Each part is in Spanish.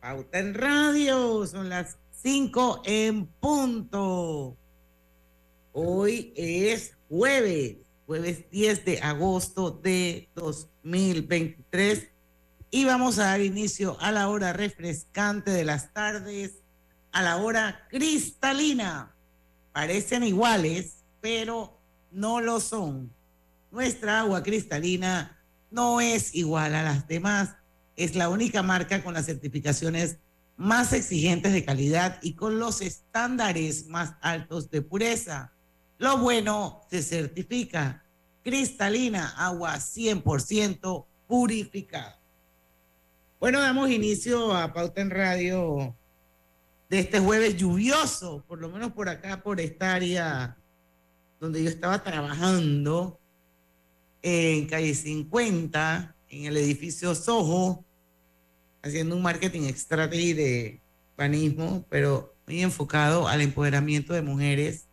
Pauta en Radio, son las 5 en punto. Hoy es jueves, jueves 10 de agosto de 2023 y vamos a dar inicio a la hora refrescante de las tardes, a la hora cristalina. Parecen iguales, pero no lo son. Nuestra agua cristalina no es igual a las demás es la única marca con las certificaciones más exigentes de calidad y con los estándares más altos de pureza. Lo bueno se certifica. Cristalina, agua 100% purificada. Bueno, damos inicio a Pauta en Radio de este jueves lluvioso, por lo menos por acá, por esta área donde yo estaba trabajando, en calle 50, en el edificio Soho haciendo un marketing strategy de panismo, pero muy enfocado al empoderamiento de mujeres,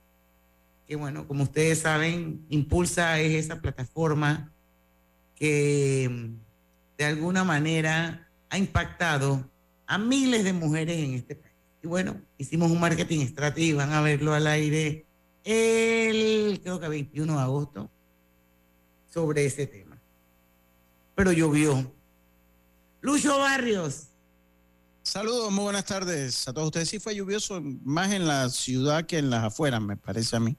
que bueno, como ustedes saben, Impulsa es esa plataforma que mm, de alguna manera ha impactado a miles de mujeres en este país. Y bueno, hicimos un marketing strategy, van a verlo al aire el, creo que 21 de agosto, sobre ese tema. Pero llovió, Lucho Barrios. Saludos, muy buenas tardes a todos ustedes. Sí fue lluvioso más en la ciudad que en las afueras, me parece a mí,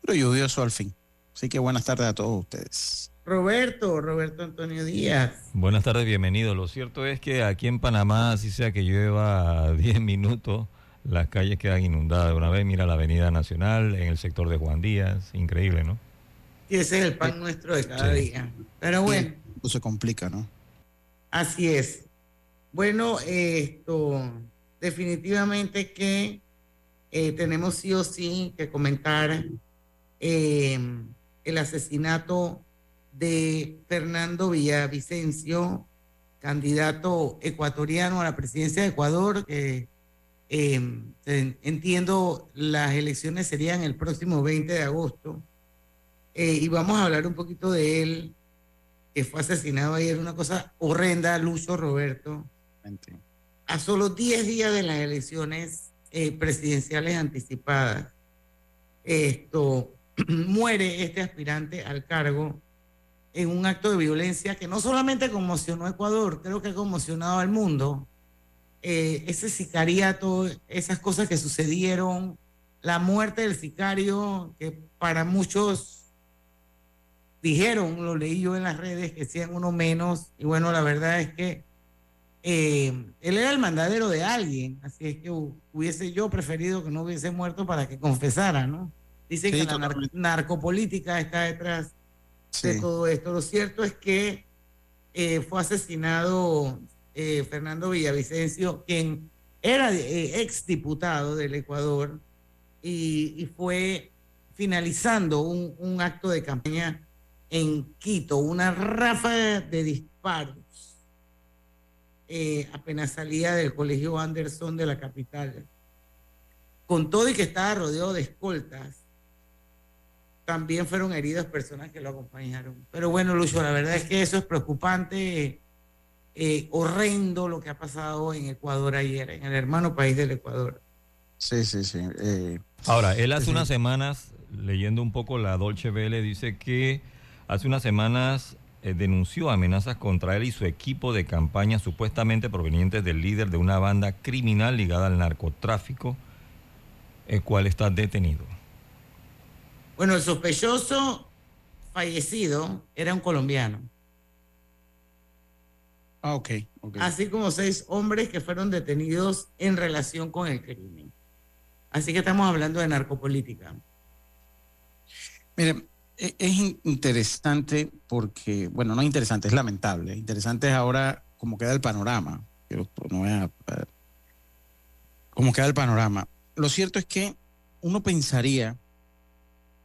pero lluvioso al fin. Así que buenas tardes a todos ustedes. Roberto, Roberto Antonio Díaz. Buenas tardes, bienvenido. Lo cierto es que aquí en Panamá, así sea que llueva 10 minutos, las calles quedan inundadas. Una vez mira la Avenida Nacional en el sector de Juan Díaz, increíble, ¿no? Y ese es el pan nuestro de cada día. Pero bueno. se complica, ¿no? Así es. Bueno, esto definitivamente que eh, tenemos sí o sí que comentar em, el asesinato de Fernando Villavicencio, candidato ecuatoriano a la presidencia de Ecuador. Em, entiendo las elecciones serían el próximo 20 de agosto. Eh, y vamos a hablar un poquito de él que fue asesinado ayer, una cosa horrenda, Lucho Roberto. A solo 10 días de las elecciones eh, presidenciales anticipadas, esto muere este aspirante al cargo en un acto de violencia que no solamente conmocionó a Ecuador, creo que ha conmocionado al mundo. Eh, ese sicariato, esas cosas que sucedieron, la muerte del sicario, que para muchos dijeron, lo leí yo en las redes, que sean uno menos, y bueno, la verdad es que eh, él era el mandadero de alguien, así es que hubiese yo preferido que no hubiese muerto para que confesara, ¿no? Dicen que la narcopolítica está detrás de todo esto. Lo cierto es que eh, fue asesinado eh, Fernando Villavicencio, quien era ex diputado del Ecuador y, fue finalizando un, un acto de campaña en Quito, una ráfaga de disparos. Eh, apenas salía del colegio Anderson de la capital. Con todo y que estaba rodeado de escoltas, también fueron heridas personas que lo acompañaron. Pero bueno, Lucho, la verdad es que eso es preocupante, eh, horrendo lo que ha pasado en Ecuador ayer, en el hermano país del Ecuador. Sí, sí, sí. Eh, Ahora, él hace unas semanas, leyendo un poco la Dolce Vele, dice que Hace unas semanas eh, denunció amenazas contra él y su equipo de campaña supuestamente provenientes del líder de una banda criminal ligada al narcotráfico, el cual está detenido. Bueno, el sospechoso fallecido era un colombiano. Ah, ok. Así como seis hombres que fueron detenidos en relación con el crimen. Así que estamos hablando de narcopolítica. Miren, es interesante porque, bueno, no es interesante, es lamentable. Interesante es ahora cómo queda el panorama. cómo queda el panorama. Lo cierto es que uno pensaría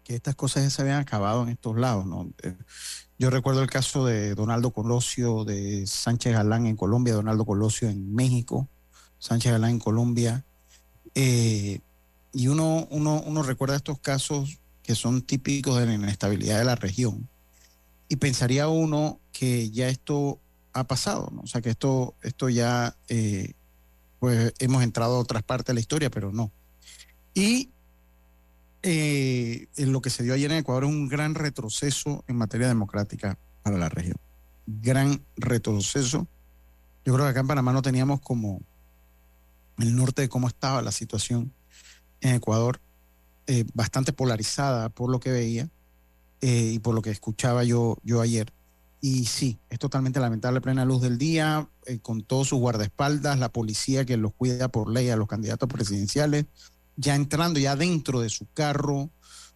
que estas cosas ya se habían acabado en estos lados, ¿no? Eh, yo recuerdo el caso de Donaldo Colosio, de Sánchez Galán en Colombia, Donaldo Colosio en México, Sánchez Galán en Colombia. Eh, y uno, uno, uno recuerda estos casos que son típicos de la inestabilidad de la región. Y pensaría uno que ya esto ha pasado, ¿no? O sea, que esto, esto ya, eh, pues hemos entrado a otras partes de la historia, pero no. Y eh, en lo que se dio ayer en Ecuador es un gran retroceso en materia democrática para la región. Gran retroceso. Yo creo que acá en Panamá no teníamos como el norte de cómo estaba la situación en Ecuador, eh, bastante polarizada por lo que veía eh, y por lo que escuchaba yo, yo ayer. Y sí, es totalmente lamentable, plena luz del día, con todos sus guardaespaldas, la policía que los cuida por ley a los candidatos presidenciales, ya entrando ya dentro de su carro,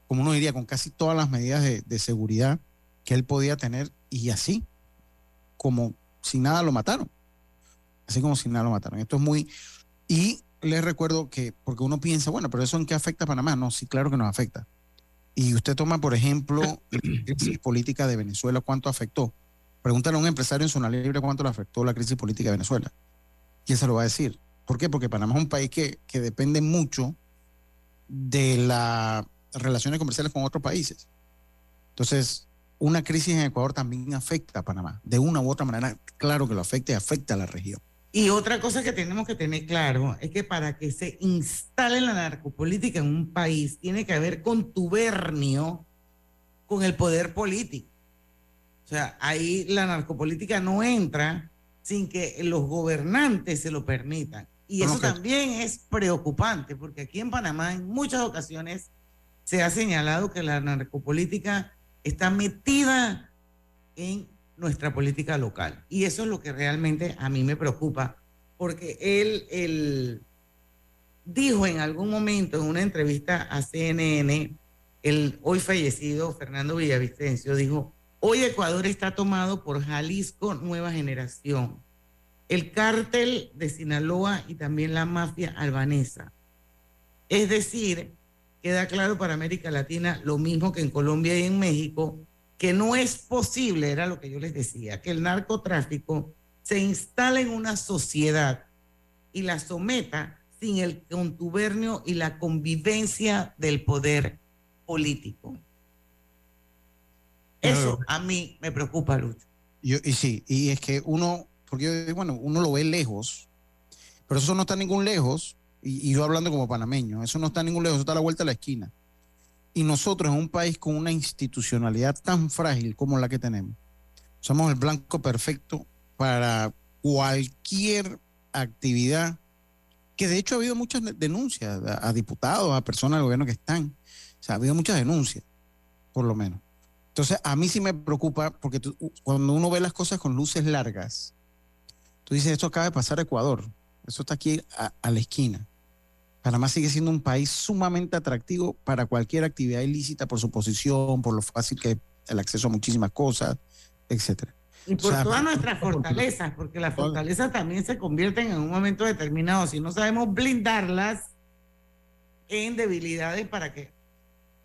como uno diría, con casi todas las medidas de, seguridad que él podía tener y así, como si nada lo mataron. Así como si nada lo mataron. Esto es muy... Y les recuerdo que, porque uno piensa, bueno, pero eso en qué afecta a Panamá. No, sí, claro que nos afecta. Y usted toma, por ejemplo, la crisis política de Venezuela, ¿cuánto afectó? Pregúntale a un empresario en zona libre cuánto le afectó la crisis política de Venezuela. Él se lo va a decir. ¿Por qué? Porque Panamá es un país que, que depende mucho de las relaciones comerciales con otros países. Entonces, una crisis en Ecuador también afecta a Panamá. De una u otra manera, claro que lo afecta y afecta a la región. Y otra cosa que tenemos que tener claro es que para que se instale la narcopolítica en un país, tiene que haber contubernio con el poder político. O sea, ahí la narcopolítica no entra sin que los gobernantes se lo permitan. Y eso también es preocupante, porque aquí en Panamá en muchas ocasiones se ha señalado que la narcopolítica está metida en nuestra política local. Y eso es lo que realmente a mí me preocupa, porque él, él dijo en algún momento en una entrevista a CNN, el hoy fallecido Fernando Villavicencio dijo, hoy Ecuador está tomado por Jalisco Nueva Generación el cártel de Sinaloa y también la mafia albanesa. Es decir, queda claro para América Latina lo mismo que en Colombia y en México, que no es posible, era lo que yo les decía, que el narcotráfico se instale en una sociedad y la someta sin el contubernio y la convivencia del poder político. Eso a mí me preocupa, Lucho. y sí, y es que uno porque bueno, uno lo ve lejos, pero eso no está ningún lejos, y, yo hablando como panameño, eso no está ningún lejos, eso está a la vuelta de la esquina. Y nosotros en un país con una institucionalidad tan frágil como la que tenemos, somos el blanco perfecto para cualquier actividad, que de hecho ha habido muchas denuncias a, diputados, a personas del gobierno que están, o sea, ha habido muchas denuncias, por lo menos. Entonces, a mí sí me preocupa porque cuando uno ve las cosas con luces largas, Tú dices, esto acaba de pasar a Ecuador, eso está aquí a, la esquina. Panamá sigue siendo un país sumamente atractivo para cualquier actividad ilícita por su posición, por lo fácil que el acceso a muchísimas cosas, etcétera. Y por todas nuestras fortalezas, porque las fortalezas también se convierten en un momento determinado. Si no sabemos blindarlas en debilidades, ¿para qué?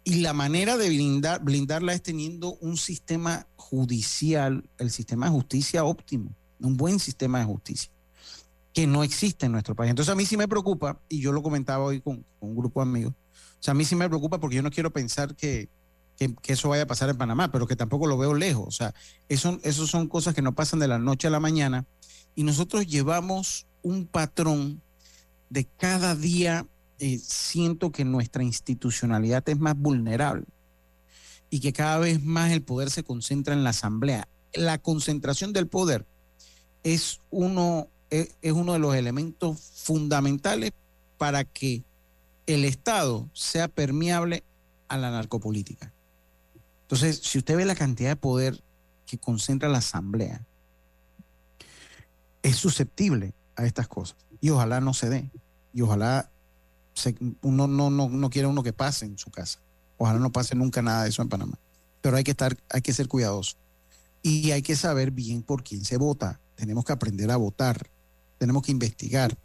Y la manera de blindar, blindarla es teniendo un sistema judicial, el sistema de justicia óptimo un buen sistema de justicia, que no existe en nuestro país. Entonces a mí sí me preocupa, y yo lo comentaba hoy con, un grupo de amigos, o sea, a mí sí me preocupa porque yo no quiero pensar que, eso vaya a pasar en Panamá, pero que tampoco lo veo lejos. O sea, eso, eso son cosas que no pasan de la noche a la mañana y nosotros llevamos un patrón de cada día eh, siento que nuestra institucionalidad es más vulnerable y que cada vez más el poder se concentra en la asamblea. La concentración del poder es uno, es, uno de los elementos fundamentales para que el Estado sea permeable a la narcopolítica. Entonces, si usted ve la cantidad de poder que concentra la Asamblea, es susceptible a estas cosas. Y ojalá no se dé. Y ojalá uno no, no, no quiera uno que pase en su casa. Ojalá no pase nunca nada de eso en Panamá. Pero hay que estar, hay que ser cuidadoso. Y hay que saber bien por quién se vota tenemos que aprender a votar, tenemos que investigar,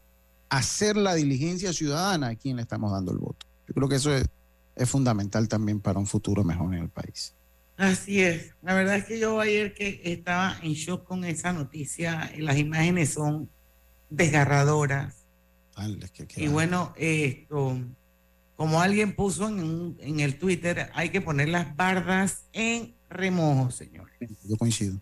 hacer la diligencia ciudadana a quien le estamos dando el voto. Yo creo que eso es, es fundamental también para un futuro mejor en el país. Así es. La verdad es que yo ayer que estaba en shock con esa noticia, las imágenes son desgarradoras. y bueno, esto, como alguien puso en, en, el Twitter, hay que poner las bardas en remojo, señores. Yo coincido.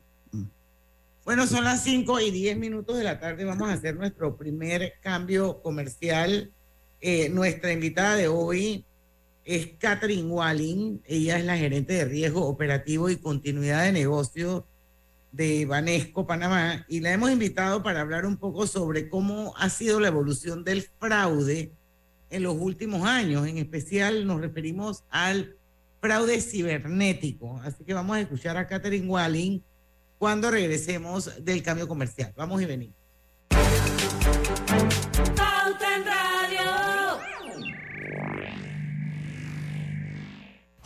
Bueno, son las 5 y 10 minutos de la tarde. Vamos a hacer nuestro primer cambio comercial. Eh, nuestra invitada de hoy es Catherine Walling. Ella es la gerente de riesgo operativo y continuidad de negocio de Banesco, Panamá, y la hemos invitado para hablar un poco sobre cómo ha sido la evolución del fraude en los últimos años. En especial nos referimos al fraude cibernético. Así que vamos a escuchar a Catherine Walling cuando regresemos del cambio comercial. Vamos y venimos.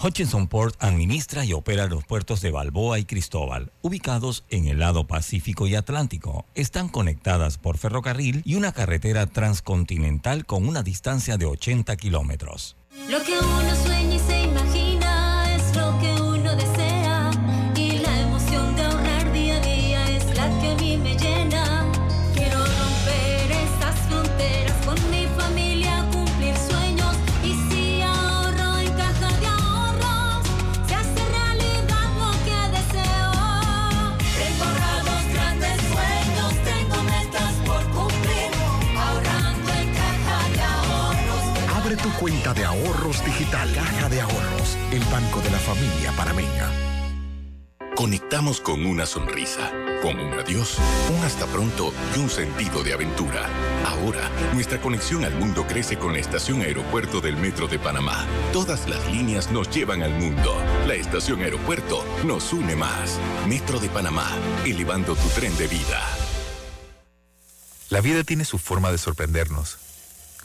Hutchinson Port administra y opera los puertos de Balboa y Cristóbal, ubicados en el lado Pacífico y Atlántico. Están conectadas por ferrocarril y una carretera transcontinental con una distancia de 80 kilómetros. Lo que uno sueña de ahorros digital. Caja de Ahorros, el banco de la familia parameña. Conectamos con una sonrisa, con un adiós, un hasta pronto y un sentido de aventura. Ahora, nuestra conexión al mundo crece con la estación aeropuerto del Metro de Panamá. Todas las líneas nos llevan al mundo. La estación aeropuerto nos une más. Metro de Panamá, elevando tu tren de vida. La vida tiene su forma de sorprendernos,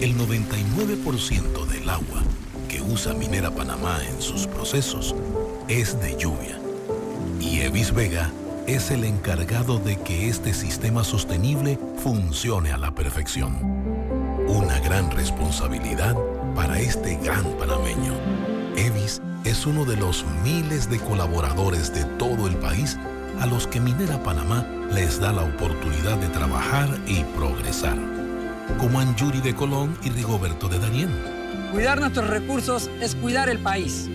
El 99% del agua que usa Minera Panamá en sus procesos es de lluvia. Y Evis Vega es el encargado de que este sistema sostenible funcione a la perfección. Una gran responsabilidad para este gran panameño. Evis es uno de los miles de colaboradores de todo el país a los que Minera Panamá les da la oportunidad de trabajar y progresar como Anjuri de Colón y Rigoberto de Darién. Cuidar nuestros recursos es cuidar el país.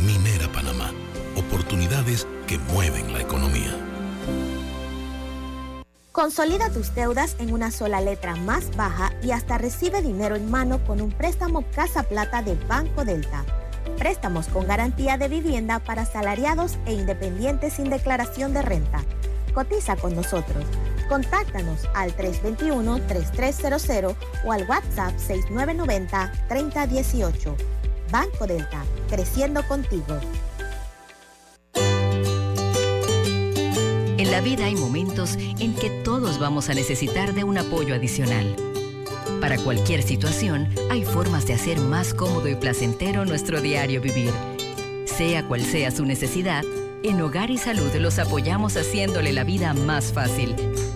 Minera Panamá, oportunidades que mueven la economía. Consolida tus deudas en una sola letra más baja y hasta recibe dinero en mano con un préstamo Casa Plata de Banco Delta. Préstamos con garantía de vivienda para salariados e independientes sin declaración de renta. Cotiza con nosotros. Contáctanos al 321-3300 o al WhatsApp 6990-3018. Banco Delta, creciendo contigo. En la vida hay momentos en que todos vamos a necesitar de un apoyo adicional. Para cualquier situación, hay formas de hacer más cómodo y placentero nuestro diario vivir. Sea cual sea su necesidad, en Hogar y Salud los apoyamos haciéndole la vida más fácil,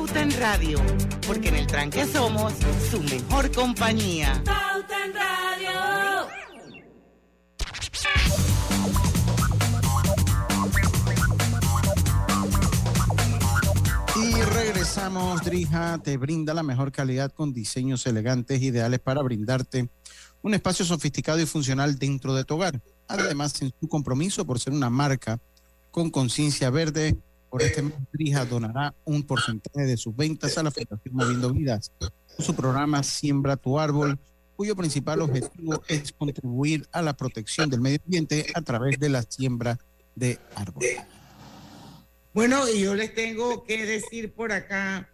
Pauta en Radio, porque en el tranque somos su mejor compañía. Pauta en Radio. Y regresamos, Drija te brinda la mejor calidad con diseños elegantes, ideales para brindarte un espacio sofisticado y funcional dentro de tu hogar. Además, en su compromiso por ser una marca con conciencia verde, por este mes donará un porcentaje de sus ventas a la Fundación Moviendo Vidas. Su programa Siembra tu Árbol, cuyo principal objetivo es contribuir a la protección del medio ambiente a través de la siembra de árboles. Bueno, y yo les tengo que decir por acá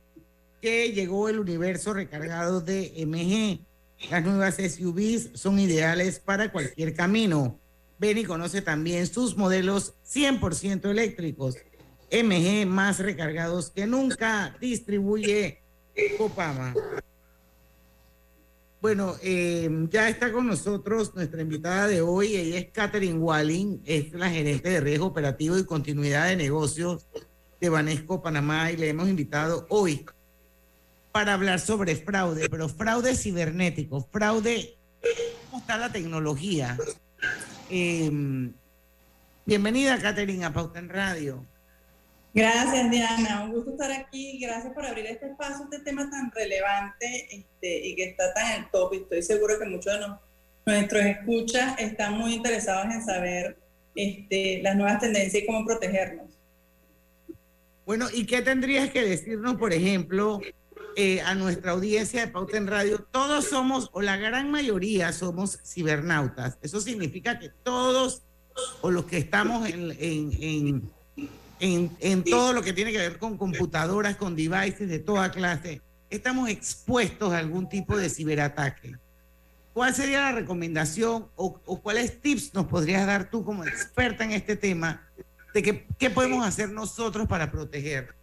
que llegó el universo recargado de MG. Las nuevas SUVs son ideales para cualquier camino. Ven y conoce también sus modelos 100% eléctricos. MG más recargados que nunca. Distribuye Copama. Bueno, eh, ya está con nosotros nuestra invitada de hoy. Ella es Catherine Walling, es la gerente de riesgo operativo y continuidad de negocios de Banesco Panamá y le hemos invitado hoy para hablar sobre fraude, pero fraude cibernético, fraude, ¿cómo está la tecnología? Eh, bienvenida, Catherine, a Pauta en Radio. Gracias, Diana. Un gusto estar aquí. Gracias por abrir este espacio, este tema tan relevante este, y que está tan en el top. Estoy seguro que muchos de nuestros escuchas están muy interesados en saber este, las nuevas tendencias y cómo protegernos. Bueno, ¿y qué tendrías que decirnos, por ejemplo, eh, a nuestra audiencia de Pauta en Radio? Todos somos, o la gran mayoría somos cibernautas. Eso significa que todos, o los que estamos en, en, en todo lo que tiene que ver con computadoras, con devices de toda clase, estamos expuestos a algún tipo de ciberataque. ¿Cuál sería la recomendación o, o cuáles tips nos podrías dar tú como experta en este tema de que, qué podemos hacer nosotros para proteger?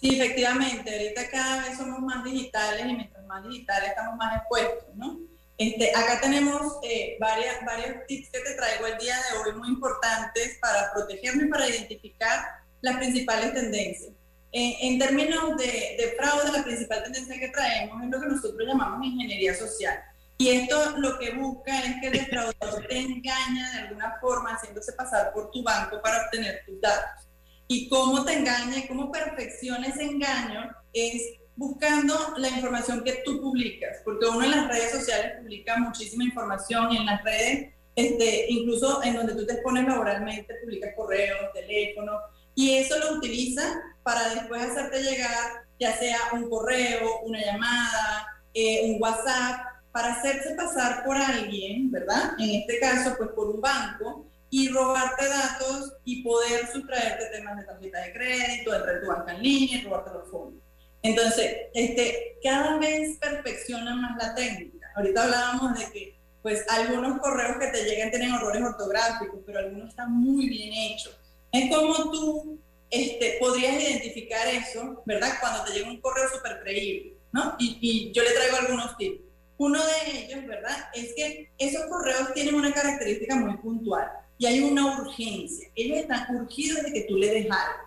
Sí, efectivamente, ahorita cada vez somos más digitales y mientras más digitales estamos más expuestos, ¿no? Este, acá tenemos eh, varias, varios tips que te traigo el día de hoy muy importantes para protegernos y para identificar las principales tendencias. Eh, en términos de, de fraude, la principal tendencia que traemos es lo que nosotros llamamos ingeniería social. Y esto lo que busca es que el defraudador te engaña de alguna forma haciéndose pasar por tu banco para obtener tus datos. Y cómo te engaña y cómo perfecciona ese engaño es buscando la información que tú publicas, porque uno en las redes sociales publica muchísima información y en las redes, este, incluso en donde tú te expones laboralmente, publicas correos, teléfonos, y eso lo utiliza para después hacerte llegar ya sea un correo, una llamada, eh, un WhatsApp, para hacerse pasar por alguien, ¿verdad? En este caso, pues por un banco, y robarte datos y poder sustraerte temas de tarjeta de crédito, entrar tu banca en línea y robarte los fondos. Entonces, este, cada vez perfecciona más la técnica. Ahorita hablábamos de que pues algunos correos que te llegan tienen errores ortográficos, pero algunos están muy bien hechos. Es como tú este, podrías identificar eso, ¿verdad? Cuando te llega un correo súper creíble, ¿no? Y, y yo le traigo algunos tips. Uno de ellos, ¿verdad? Es que esos correos tienen una característica muy puntual y hay una urgencia. Ellos están urgidos de que tú le des algo,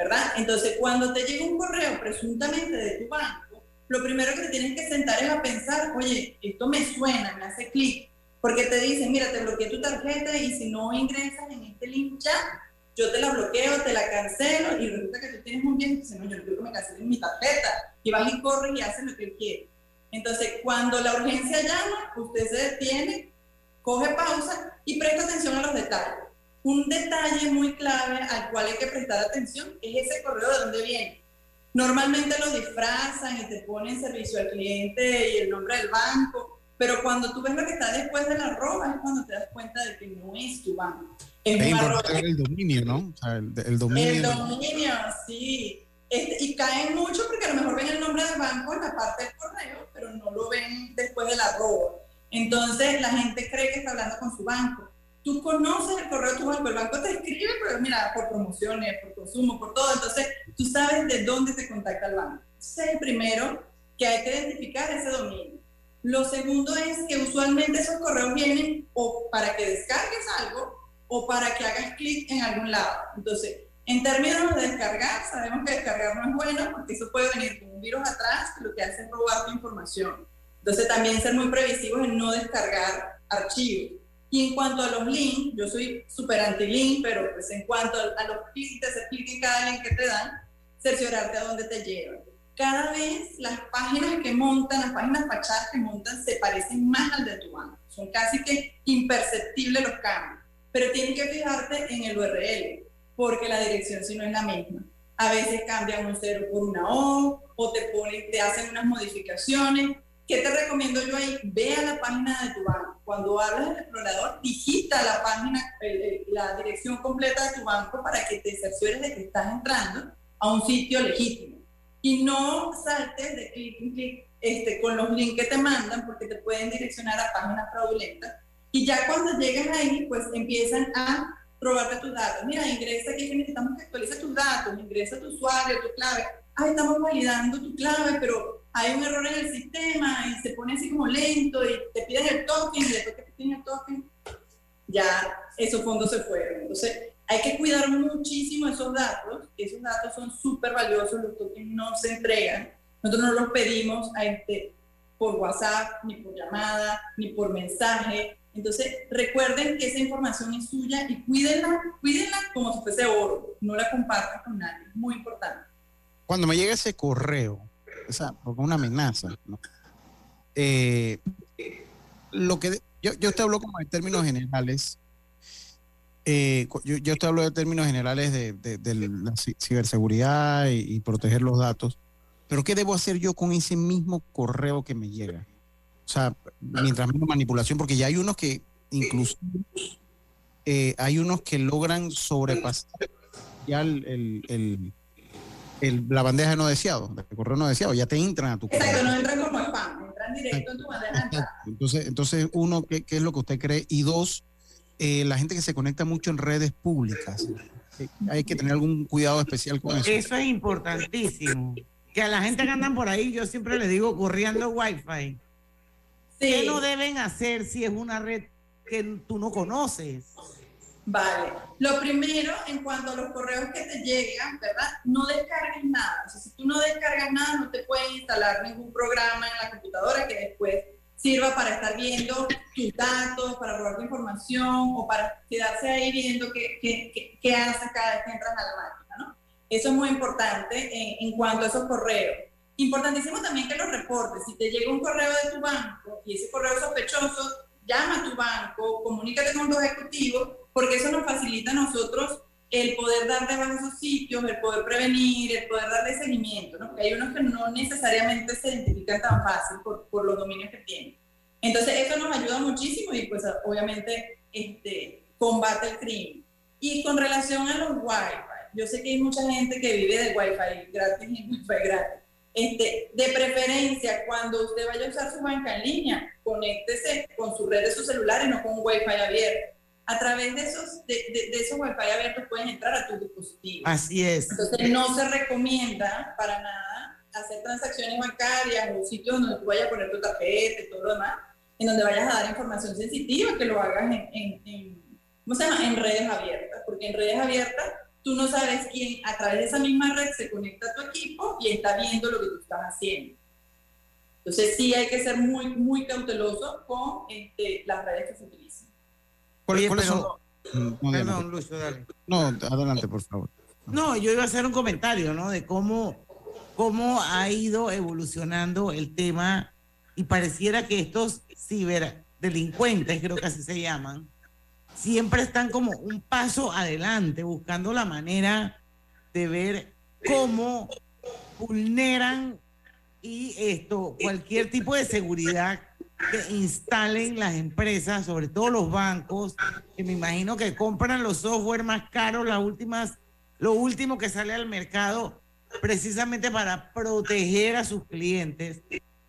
¿verdad? Entonces, cuando te llega un correo presuntamente de tu banco, lo primero que te tienes que sentar es a pensar, oye, esto me suena, me hace clic, porque te dicen, mira, te bloqueé tu tarjeta y si no ingresas en este link ya, yo te la bloqueo, te la cancelo y resulta que tú tienes un bien y dices, no, yo no quiero que me cancelen mi tarjeta. Y vas y corres y haces lo que quieres. Entonces, cuando la urgencia llama, usted se detiene, coge pausa y presta atención a los detalles. Un detalle muy clave al cual hay que prestar atención es ese correo de dónde viene. Normalmente lo disfrazan y te ponen servicio al cliente y el nombre del banco, pero cuando tú ves lo que está después de la arroba es cuando te das cuenta de que no es tu banco. Es, Es importante el dominio, ¿no? O sea, el, el dominio. El dominio, sí. Este, y caen mucho porque a lo mejor ven el nombre del banco en la parte del correo, pero no lo ven después del arroba. Entonces la gente cree que está hablando con su banco. Tú conoces el correo de tu banco, el banco te escribe, pero mira, por promociones, por consumo, por todo. Entonces tú sabes de dónde te contacta el banco. Ese es el primero que hay que identificar ese dominio. Lo segundo es que usualmente esos correos vienen o para que descargues algo o para que hagas clic en algún lado. Entonces, en términos de descargar, sabemos que descargar no es bueno porque eso puede venir con un virus atrás que lo que hace es robar tu información. Entonces, también ser muy previsivos en no descargar archivos. Y en cuanto a los links, yo soy súper anti-link, pero pues en cuanto a, los clics, hacer clic cada link que te dan, cerciorarte a dónde te llevan. cada vez las páginas que montan, las páginas fachadas que montan se parecen más al de tu banco. Son casi que imperceptibles los cambios. Pero tienes que fijarte en el URL, porque la dirección si no es la misma. A veces cambian un cero por una O, o te ponen, te hacen unas modificaciones. ¿Qué te recomiendo yo ahí? Ve a la página de tu banco. Cuando abres el explorador, digita la página, la dirección completa de tu banco para que te cerciores de que estás entrando a un sitio legítimo. Y no saltes de clic en clic este, con los links que te mandan porque te pueden direccionar a páginas fraudulentas. Y ya cuando llegas ahí, pues empiezan a probarte tus datos. Mira, ingresa aquí que necesitamos que actualices tus datos, ingresa tu usuario, tu clave. Ay, estamos validando tu clave, pero hay un error en el sistema y se pone así como lento y te piden el token y después que te piden el token, ya esos fondos se fueron. Entonces, hay que cuidar muchísimo esos datos, esos datos son súper valiosos, los tokens no se entregan, nosotros no los pedimos este, por WhatsApp, ni por llamada, ni por mensaje. Entonces, recuerden que esa información es suya y cuídenla, cuídenla como si fuese oro, no la compartan con nadie, muy importante. Cuando me llega ese correo, esa, una amenaza, eh, lo que yo, yo te hablo como en términos generales, eh, yo, yo, te hablo de términos generales de, la ciberseguridad y, proteger los datos, pero ¿qué debo hacer yo con ese mismo correo que me llega? O sea, mientras menos manipulación, porque ya hay unos que incluso eh, hay unos que logran sobrepasar ya el, la bandeja no deseado, el correo no deseado, ya te entran a tu correo. Exacto, no entran como spam, entran directo en tu bandeja. Entonces, entonces uno, ¿qué, ¿qué, es lo que usted cree? Y dos, eh, la gente que se conecta mucho en redes públicas. Eh, hay que tener algún cuidado especial con eso. Eso es importantísimo. Que a la gente que andan por ahí, yo siempre les digo, corriendo Wi-Fi. ¿Qué no deben hacer si es una red que tú no conoces? Vale. Lo primero, en cuanto a los correos que te llegan, ¿verdad? No descargues nada. Si tú no descargas nada, no te puedes instalar ningún programa en la computadora que después sirva para estar viendo tus datos, para robar tu información o para quedarse ahí viendo qué, qué, qué, haces cada vez que entras a la máquina, ¿no? Eso es muy importante en, cuanto a esos correos. Importantísimo también que los reportes. Si te llega un correo de tu banco y ese correo es sospechoso, llama a tu banco, comunícate con tu ejecutivo, porque eso nos facilita a nosotros el poder dar de baja esos sitios, el poder prevenir, el poder darle seguimiento, ¿no? Porque hay unos que no necesariamente se identifican tan fácil por, por los dominios que tienen. Entonces, eso nos ayuda muchísimo y pues obviamente este, combate el crimen. Y con relación a los Wi-Fi, yo sé que hay mucha gente que vive de Wi-Fi gratis y Wi-Fi gratis. Este, de preferencia, cuando usted vaya a usar su banca en línea, conéctese con su red de su celular y no con un Wi-Fi abierto a través de esos, de, de, esos Wi-Fi abiertos pueden entrar a tu dispositivo. Así es. Entonces no se recomienda para nada hacer transacciones bancarias o sitios donde tú vayas a poner tu tarjeta y todo lo demás, en donde vayas a dar información sensitiva, que lo hagas en, en, ¿cómo se llama? en redes abiertas, porque en redes abiertas tú no sabes quién a través de esa misma red se conecta a tu equipo y está viendo lo que tú estás haciendo. Entonces sí hay que ser muy, muy cauteloso con este, las redes que se utilizan. No, adelante, por favor. No, yo iba a hacer un comentario, ¿no? De cómo, cómo ha ido evolucionando el tema y pareciera que estos ciberdelincuentes, creo que así se llaman, siempre están como un paso adelante, buscando la manera de ver cómo vulneran y esto, cualquier tipo de seguridad que instalen las empresas, sobre todo los bancos, que me imagino que compran los software más caros, las últimas, lo último que sale al mercado, precisamente para proteger a sus clientes.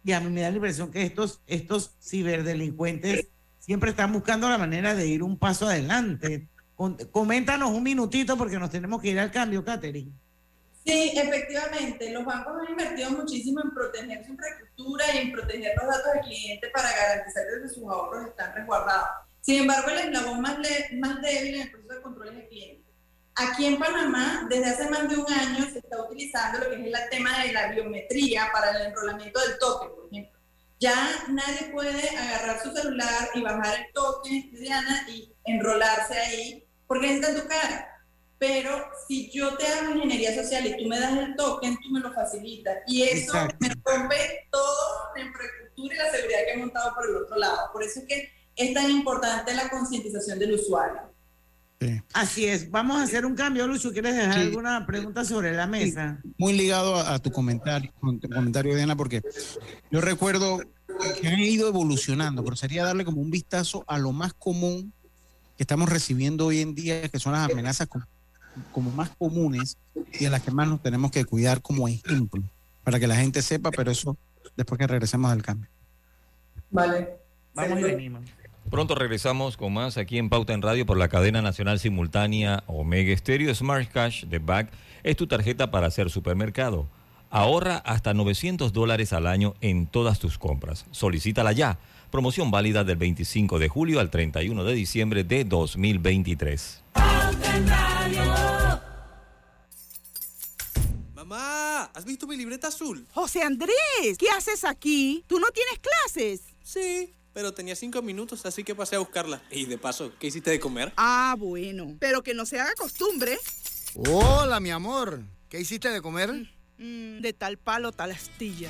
Y a mí me da la impresión que estos, estos ciberdelincuentes siempre están buscando la manera de ir un paso adelante. Coméntanos un minutito porque nos tenemos que ir al cambio, Catherine. Sí, efectivamente, los bancos han invertido muchísimo en proteger su infraestructura y en proteger los datos del cliente para garantizar que sus ahorros están resguardados. Sin embargo, el eslabón más, más débil en el proceso de control es el cliente. Aquí en Panamá, desde hace más de un año, se está utilizando lo que es el tema de la biometría para el enrolamiento del toque, por ejemplo. Ya nadie puede agarrar su celular y bajar el toque, Diana, y enrolarse ahí, porque necesita tu cara pero si yo te hago ingeniería social y tú me das el token, tú me lo facilitas. Y eso me rompe toda la infraestructura y la seguridad que he montado por el otro lado. Por eso es que es tan importante la concientización del usuario. Así es. Vamos a hacer un cambio, Lucho. ¿Quieres dejar alguna pregunta sobre la mesa? Muy ligado a, tu comentario, tu comentario, Diana, porque yo recuerdo que han ido evolucionando, pero sería darle como un vistazo a lo más común que estamos recibiendo hoy en día, que son las amenazas como más comunes y a las que más nos tenemos que cuidar como ejemplo, para que la gente sepa, pero eso después que regresemos al cambio. Vale. Vamos y venimos. Pronto regresamos con más aquí en Pauta en Radio por la cadena nacional simultánea Omega Stereo Smart Cash de Back. Es tu tarjeta para hacer supermercado. Ahorra hasta 900 dólares al año en todas tus compras. Solicítala ya. Promoción válida del 25 de julio al 31 de diciembre de 2023. Mamá, ¿has visto mi libreta azul? José Andrés, ¿qué haces aquí? ¿Tú no tienes clases? Sí, pero tenía cinco minutos, así que pasé a buscarla. Y de paso, ¿qué hiciste de comer? Ah, bueno. Pero que no se haga costumbre. Hola, mi amor. ¿Qué hiciste de comer? Mm, de tal palo, tal astilla.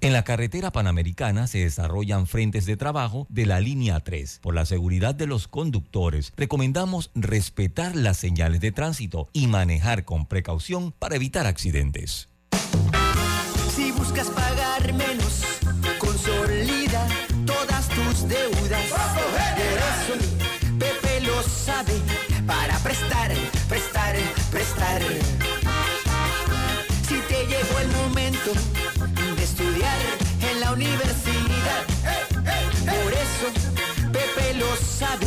En la carretera panamericana se desarrollan frentes de trabajo de la línea 3. Por la seguridad de los conductores, recomendamos respetar las señales de tránsito y manejar con precaución para evitar accidentes. Si buscas pagar menos, Pepe lo sabe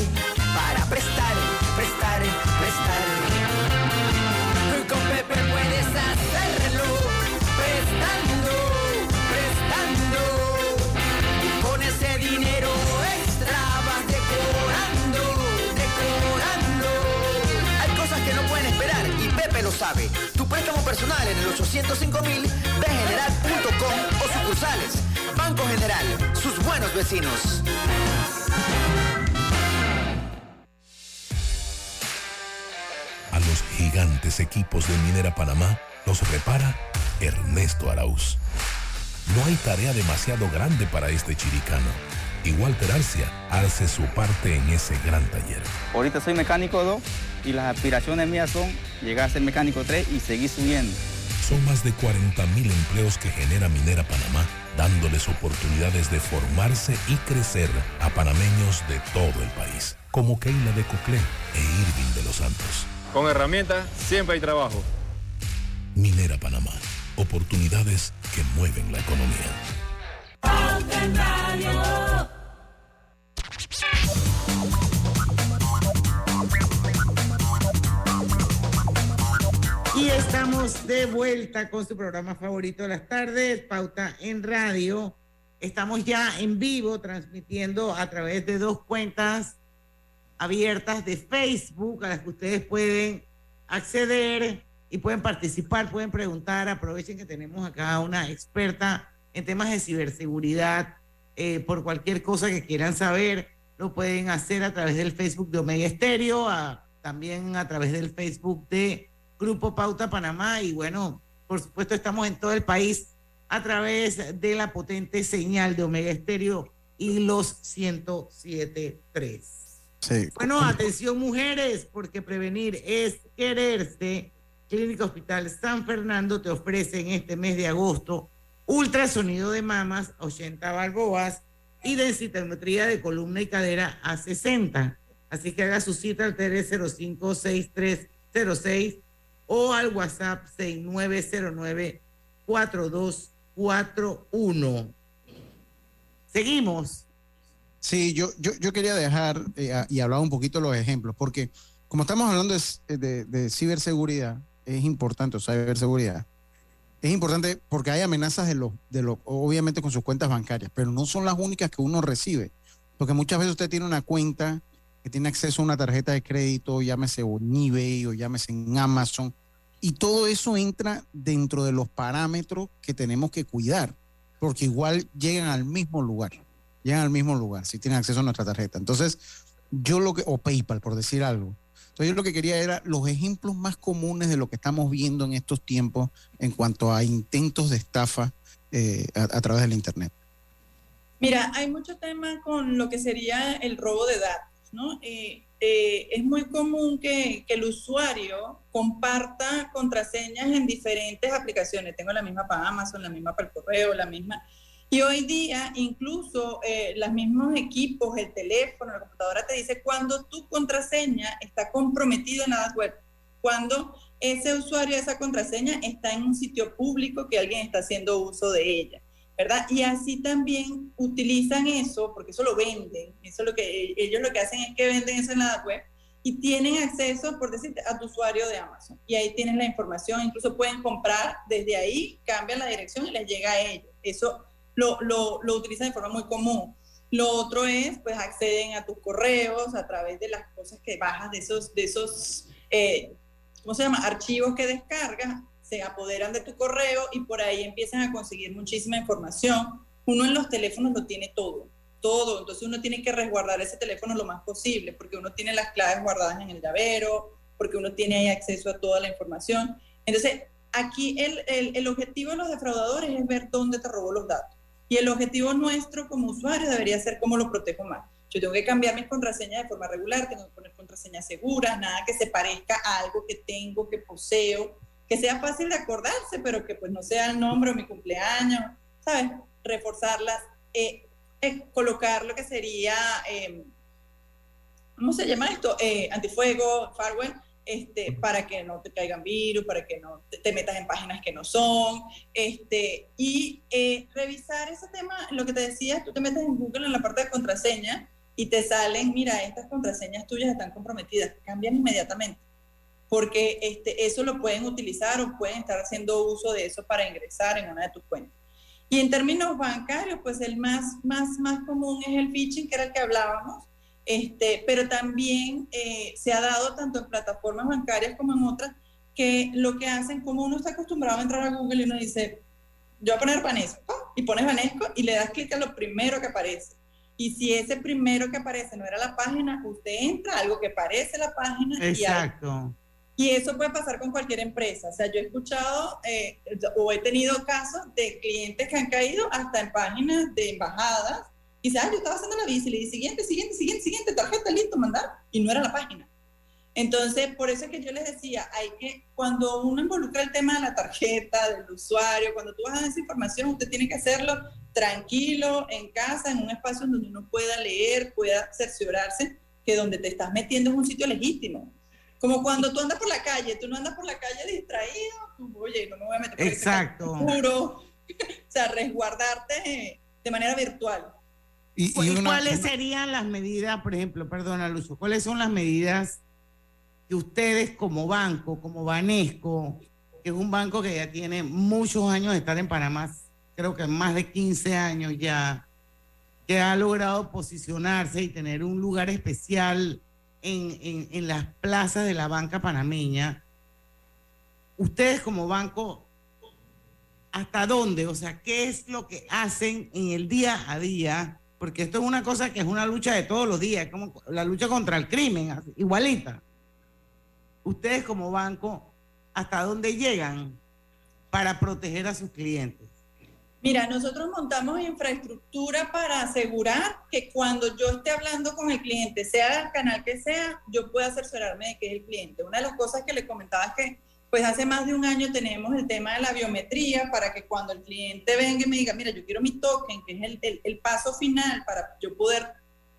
para prestar, prestar, prestar. Con Pepe puedes hacerlo, prestando, prestando. Y con ese dinero extra vas decorando, decorando. Hay cosas que no pueden esperar y Pepe lo sabe. Tu préstamo personal en el 805 mil bgeneral.com o sucursales. Banco General, sus buenos vecinos. A los gigantes equipos de Minera Panamá los repara Ernesto Arauz. No hay tarea demasiado grande para este chiricano. Y Walter Arcia hace su parte en ese gran taller. Ahorita soy mecánico 2 y las aspiraciones mías son llegar a ser mecánico 3 y seguir subiendo. Son más de 40 mil empleos que genera Minera Panamá, dándoles oportunidades de formarse y crecer a panameños de todo el país, como Keila de Coclé e Irving de los Santos. Con herramientas siempre hay trabajo. Minera Panamá, oportunidades que mueven la economía. Estamos de vuelta con su programa favorito de las tardes, Pauta en Radio. Estamos ya en vivo transmitiendo a través de dos cuentas abiertas de Facebook a las que ustedes pueden acceder y pueden participar, pueden preguntar. Aprovechen que tenemos acá una experta en temas de ciberseguridad. eh, por cualquier cosa que quieran saber, lo pueden hacer a través del Facebook de Omega Estéreo, a- también a través del Facebook de Grupo Pauta Panamá. Y bueno, por supuesto, estamos en todo el país a través de la potente señal de Omega Estéreo y los 107.3. Sí. Bueno, atención mujeres, porque prevenir es quererse. Clínica Hospital San Fernando te ofrece en este mes de agosto ultrasonido de mamas 80 balboas y densitometría de columna y cadera a 60. Así que haga su cita al 305-6306 o al WhatsApp 6909-4241. Seguimos. Sí, yo, yo, yo quería dejar eh, y hablar un poquito de los ejemplos, porque como estamos hablando de, s- de- de ciberseguridad, es importante, o ciberseguridad, es importante porque hay amenazas de los, de los, obviamente con sus cuentas bancarias, pero no son las únicas que uno recibe. Porque muchas veces usted tiene una cuenta que tiene acceso a una tarjeta de crédito, llámese en eBay o llámese en Amazon, y todo eso entra dentro de los parámetros que tenemos que cuidar, porque igual llegan al mismo lugar, llegan al mismo lugar si tienen acceso a nuestra tarjeta. Entonces, yo lo que, o PayPal, por decir algo. Entonces, yo lo que quería era los ejemplos más comunes de lo que estamos viendo en estos tiempos en cuanto a intentos de estafa eh, a, a través del Internet. Mira, hay mucho tema con lo que sería el robo de datos, Eh, eh, es muy común que, el usuario comparta contraseñas en diferentes aplicaciones. Tengo la misma para Amazon, la misma para el correo, la misma. Y hoy día, incluso eh, los mismos equipos, el teléfono, la computadora te dice cuando tu contraseña está comprometida en la web, cuando ese usuario esa contraseña está en un sitio público que alguien está haciendo uso de ella. ¿Verdad? Y así también utilizan eso, porque eso lo venden, eso es lo que ellos lo que hacen es que venden eso en la web y tienen acceso, por decirte, a tu usuario de Amazon. Y ahí tienes la información, incluso pueden comprar desde ahí, cambian la dirección y les llega a ellos. Eso lo, lo, lo utilizan de forma muy común. Lo otro es, pues acceden a tus correos a través de las cosas que bajas de esos, de esos eh, ¿cómo se llama? Archivos que descargas se apoderan de tu correo y por ahí empiezan a conseguir muchísima información. Uno en los teléfonos lo tiene todo, todo. Entonces uno tiene que resguardar ese teléfono lo más posible porque uno tiene las claves guardadas en el llavero, porque uno tiene ahí acceso a toda la información. Entonces, aquí el, el, el objetivo de los defraudadores es ver dónde te robó los datos. Y el objetivo nuestro como usuario debería ser cómo lo protejo más. Yo tengo que cambiar mis contraseñas de forma regular, tengo que poner contraseñas seguras, nada que se parezca a algo que tengo, que poseo, que sea fácil de acordarse, pero que pues no sea el nombre o mi cumpleaños, ¿sabes? Reforzarlas, eh, eh, colocar lo que sería, eh, ¿cómo se llama esto? Eh, antifuego, firewall, este, para que no te caigan virus, para que no te, te metas en páginas que no son, este, y eh, revisar ese tema, lo que te decía, tú te metes en Google en la parte de contraseña y te salen, mira, estas contraseñas tuyas están comprometidas, cambian inmediatamente porque este, eso lo pueden utilizar o pueden estar haciendo uso de eso para ingresar en una de tus cuentas. Y en términos bancarios, pues el más, más, más común es el phishing, que era el que hablábamos, este, pero también eh, se ha dado tanto en plataformas bancarias como en otras, que lo que hacen, como uno está acostumbrado a entrar a Google y uno dice, yo voy a poner Vanesco, y pones Vanesco y le das clic a lo primero que aparece. Y si ese primero que aparece no era la página, usted entra a algo que parece la página. Exacto. Y eso puede pasar con cualquier empresa. O sea, yo he escuchado eh, o he tenido casos de clientes que han caído hasta en páginas de embajadas. Y ah, yo estaba haciendo la y le dije, siguiente, siguiente, siguiente, siguiente, tarjeta, listo, mandar. Y no era la página. Entonces, por eso es que yo les decía, hay que, cuando uno involucra el tema de la tarjeta, del usuario, cuando tú vas a dar esa información, usted tiene que hacerlo tranquilo, en casa, en un espacio donde uno pueda leer, pueda cerciorarse que donde te estás metiendo es un sitio legítimo. Como cuando tú andas por la calle, tú no andas por la calle distraído, tú, oye, no me voy a meter por Exacto. Puro. o sea, resguardarte de manera virtual. ¿Y, y una, cuáles una... serían las medidas, por ejemplo, perdona Lucio, cuáles son las medidas que ustedes como banco, como Banesco, que es un banco que ya tiene muchos años de estar en Panamá, creo que más de 15 años ya, que ha logrado posicionarse y tener un lugar especial en, en, las plazas de la banca panameña, ustedes como banco, ¿hasta dónde? O sea, ¿qué es lo que hacen en el día a día? Porque esto es una cosa que es una lucha de todos los días, como la lucha contra el crimen, igualita. Ustedes como banco, ¿hasta dónde llegan para proteger a sus clientes? Mira, nosotros montamos infraestructura para asegurar que cuando yo esté hablando con el cliente, sea el canal que sea, yo pueda cerciorarme de que es el cliente. Una de las cosas que le comentaba es que, pues hace más de un año tenemos el tema de la biometría para que cuando el cliente venga y me diga, mira, yo quiero mi token, que es el, el, el paso final para yo poder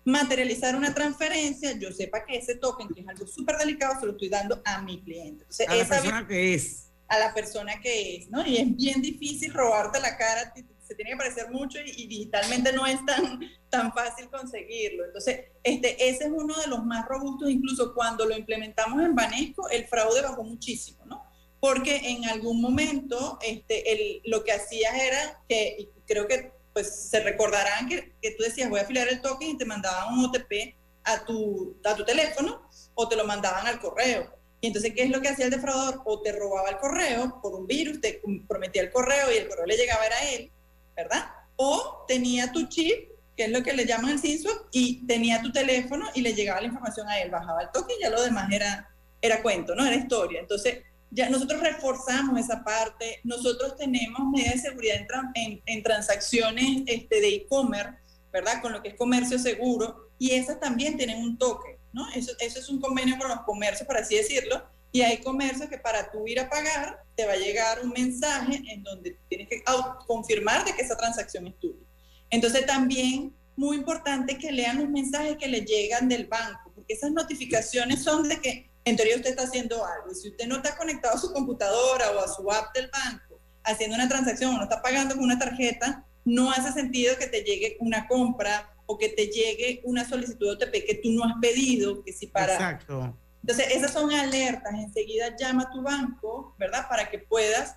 materializar una transferencia, yo sepa que ese token, que es algo súper delicado, se lo estoy dando a mi cliente. Entonces, a la persona que es a la persona que es, ¿no? Y es bien difícil robarte la cara, se tiene que parecer mucho y, digitalmente no es tan, tan fácil conseguirlo. Entonces, este, ese es uno de los más robustos, incluso cuando lo implementamos en Banesco, el fraude bajó muchísimo, ¿no? Porque en algún momento este, el, lo que hacías era que, y creo que pues se recordarán que, que tú decías voy a afiliar el token y te mandaban un OTP a tu, a tu teléfono o te lo mandaban al correo. Y entonces, ¿qué es lo que hacía el defraudador? O te robaba el correo por un virus, te prometía el correo y el correo le llegaba a él, ¿verdad? O tenía tu chip, que es lo que le llaman el SINSWAP, y tenía tu teléfono y le llegaba la información a él, bajaba el toque y ya lo demás era, era cuento, ¿no? Era historia. Entonces, ya nosotros reforzamos esa parte, nosotros tenemos medidas de seguridad en, en, transacciones este, de e-commerce, ¿verdad? Con lo que es comercio seguro, y esas también tienen un toque, ¿no? Eso, es un convenio con los comercios, por así decirlo, y hay comercios que para tú ir a pagar te va a llegar un mensaje en donde tienes que confirmar de que esa transacción es tuya. Entonces también muy importante que lean los mensajes que le llegan del banco, porque esas notificaciones son de que en teoría usted está haciendo algo. Y si usted no está conectado a su computadora o a su app del banco haciendo una transacción o no está pagando con una tarjeta, no hace sentido que te llegue una compra o que te llegue una solicitud de OTP que tú no has pedido, que si para... Exacto. Entonces, esas son alertas. Enseguida llama a tu banco, ¿verdad? Para que puedas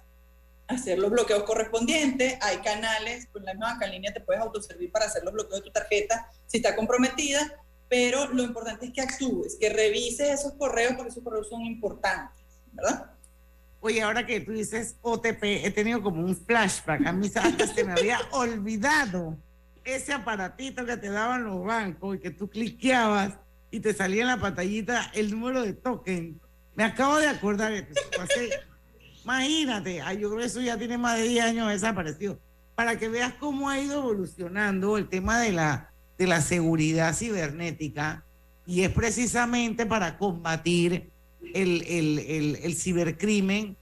hacer los bloqueos correspondientes. Hay canales, con la misma línea te puedes autoservir para hacer los bloqueos de tu tarjeta si está comprometida, pero lo importante es que actúes, que revises esos correos porque esos correos son importantes, ¿verdad? Oye, ahora que tú dices OTP, he tenido como un flashback. A mí hasta se me había olvidado ese aparatito que te daban los bancos y que tú cliqueabas y te salía en la pantallita el número de token. Me acabo de acordar que pasé. Imagínate, ay, yo creo que eso ya tiene más de 10 años desaparecido. Para que veas cómo ha ido evolucionando el tema de la, de la seguridad cibernética y es precisamente para combatir el, el, el, el cibercrimen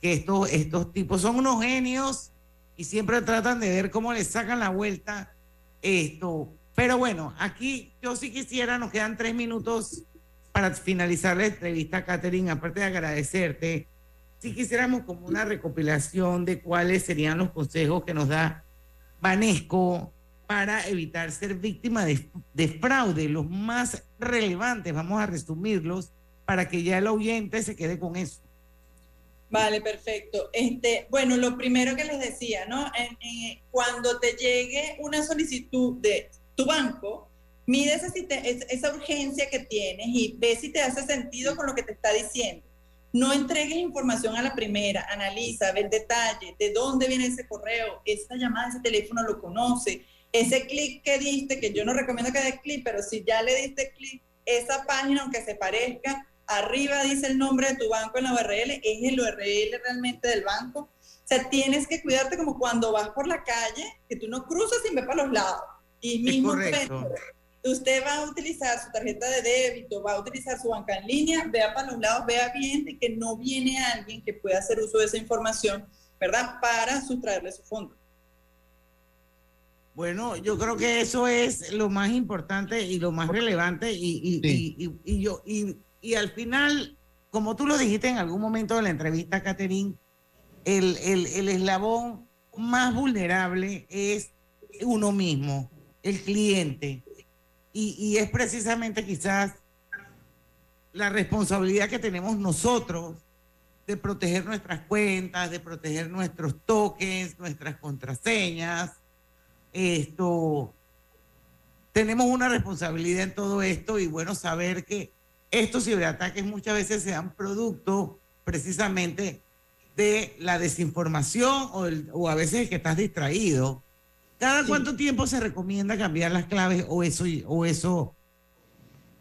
que estos, estos tipos son unos genios y siempre tratan de ver cómo les sacan la vuelta esto. Pero bueno, aquí yo sí quisiera, nos quedan tres minutos para finalizar la entrevista, Catherine, aparte de agradecerte, si quisiéramos como una recopilación de cuáles serían los consejos que nos da Vanesco para evitar ser víctima de fraude, los más relevantes, vamos a resumirlos para que ya el oyente se quede con eso. Vale, perfecto. Este, bueno, lo primero que les decía, ¿no? cuando te llegue una solicitud de tu banco, mide esa, esa urgencia que tienes y ve si te hace sentido con lo que te está diciendo. No entregues información a la primera, analiza, ve el detalle, de dónde viene ese correo, esa llamada, ese teléfono lo conoce, ese clic que diste, que yo no recomiendo que des clic, pero si ya le diste clic, esa página, aunque se parezca, arriba dice el nombre de tu banco en la URL, es el URL realmente del banco. O sea, tienes que cuidarte como cuando vas por la calle, que tú no cruzas sin ver para los lados. Y mismo usted va a utilizar su tarjeta de débito, va a utilizar su banca en línea, vea para los lados, vea bien de que no viene alguien que pueda hacer uso de esa información, ¿verdad? Para sustraerle su fondo. Bueno, yo creo que eso es lo más importante y lo más relevante y, y, y yo y y al final, como tú lo dijiste en algún momento de la entrevista, Catherine, el, el, eslabón más vulnerable es uno mismo, el cliente. Y, y, es precisamente quizás la responsabilidad que tenemos nosotros de proteger nuestras cuentas, de proteger nuestros tokens, nuestras contraseñas. Esto, tenemos una responsabilidad en todo esto y bueno, saber que estos ciberataques muchas veces se dan producto precisamente de la desinformación o, o a veces que estás distraído. ¿Cada cuánto tiempo se recomienda cambiar las claves o eso, o eso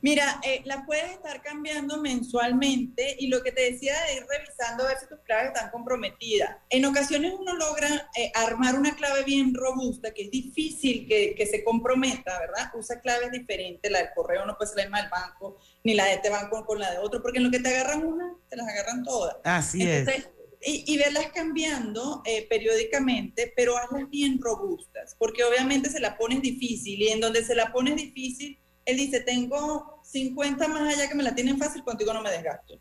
Mira, eh, la puedes estar cambiando mensualmente y lo que te decía de ir revisando a ver si tus claves están comprometidas. En ocasiones uno logra eh, armar una clave bien robusta, que es difícil que, que, se comprometa, ¿verdad? Usa claves diferentes, la del correo no puede ser la misma del banco, ni la de este banco con la de otro, porque en lo que te agarran una, te las agarran todas. Así es. Y, y, verlas cambiando eh, periódicamente, pero hazlas bien robustas, porque obviamente se la pones difícil y en donde se la pones difícil él dice, tengo 50 más allá que me la tienen fácil, contigo no me desgasto,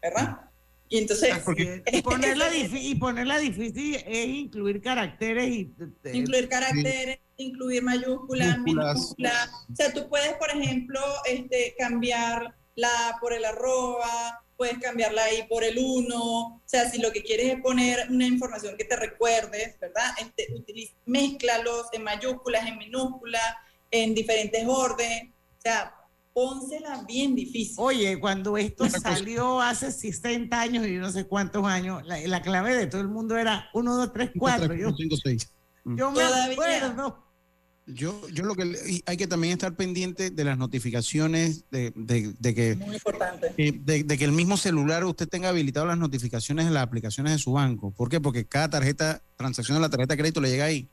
¿verdad? Y entonces... y, ponerla y ponerla difícil es incluir caracteres y... Incluir caracteres, incluir mayúsculas, minúsculas. O sea, tú puedes, por ejemplo, este, cambiar la por el arroba puedes cambiarla ahí por el 1. O sea, si lo que quieres es poner una información que te recuerdes, ¿verdad? Este, utiliza, mézclalos en mayúsculas, en minúsculas, en diferentes órdenes. O sea, pónsela bien difícil. Oye, cuando esto salió hace 60 años y no sé cuántos años, la, la clave de todo el mundo era 1, 2, 3, 4. Yo, yo me acuerdo. Yo, yo lo que hay que también estar pendiente de las notificaciones de, de- de que Muy importante. eh, de, de que el mismo celular usted tenga habilitado las notificaciones en las aplicaciones de su banco. ¿Por qué? Porque cada tarjeta, transacción de la tarjeta de crédito le llega ahí.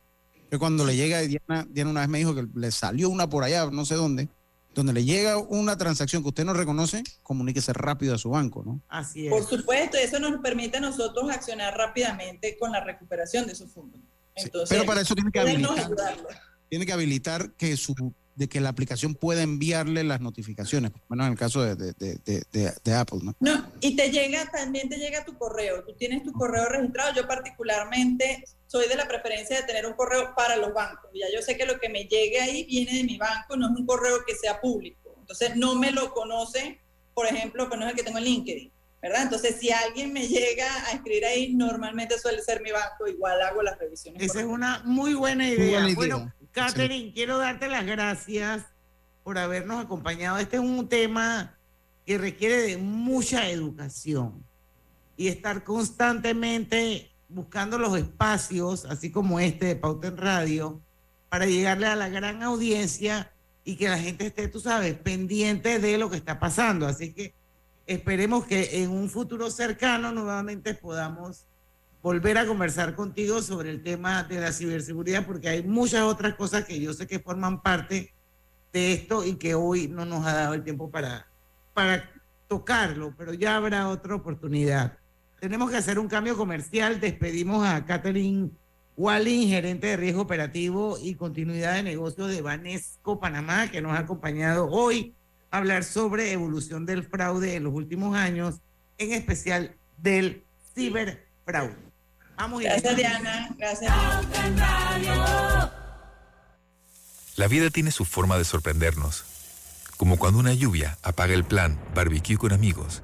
Yo cuando le llega, Diana, Diana una vez me dijo que le salió una por allá, no sé dónde, donde le llega una transacción que usted no reconoce, comuníquese rápido a su banco, ¿no? Así Por supuesto, eso nos permite a nosotros accionar rápidamente con la recuperación de esos fondos. Entonces, Pero para eso tiene que habilitar. Tiene que habilitar que su de que la aplicación pueda enviarle las notificaciones, por lo menos en el caso de, de- de- de- de- de Apple, ¿no? No, y te llega, también te llega tu correo. Tú tienes tu correo registrado. Yo particularmente soy de la preferencia de tener un correo para los bancos. Ya yo sé que lo que me llegue ahí viene de mi banco, no es un correo que sea público. Entonces no me lo conoce, por ejemplo, que no es el que tengo en LinkedIn, ¿verdad? Entonces si alguien me llega a escribir ahí, normalmente suele ser mi banco, igual hago las revisiones. Esa es una muy buena Muy idea. buena idea. Bueno, Catherine, quiero darte las gracias por habernos acompañado. Este es un tema que requiere de mucha educación y estar constantemente buscando los espacios, así como este de Pauta en Radio, para llegarle a la gran audiencia y que la gente esté, tú sabes, pendiente de lo que está pasando. Así que esperemos que en un futuro cercano nuevamente podamos volver a conversar contigo sobre el tema de la ciberseguridad, porque hay muchas otras cosas que yo sé que forman parte de esto y que hoy no nos ha dado el tiempo para, para tocarlo, pero ya habrá otra oportunidad. Tenemos que hacer un cambio comercial. Despedimos a Catherine Walling, gerente de riesgo operativo y continuidad de negocios de Banesco Panamá, que nos ha acompañado hoy a hablar sobre evolución del fraude en los últimos años, en especial del ciberfraude. Vamos Gracias, Diana. Gracias. La vida tiene su forma de sorprendernos, como cuando una lluvia apaga el plan barbecue con amigos,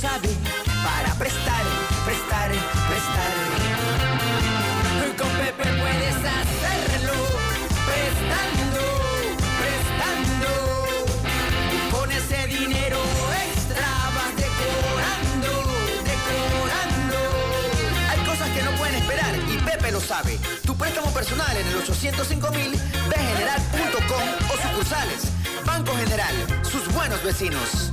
sabe para prestar, prestar, prestar. Con Pepe puedes hacerlo, prestando, prestando. Y con ese dinero extra vas decorando, decorando. Hay cosas que no pueden esperar y Pepe lo sabe. Tu préstamo personal en el 805 mil, bgeneral.com o sucursales. Banco General, sus buenos vecinos.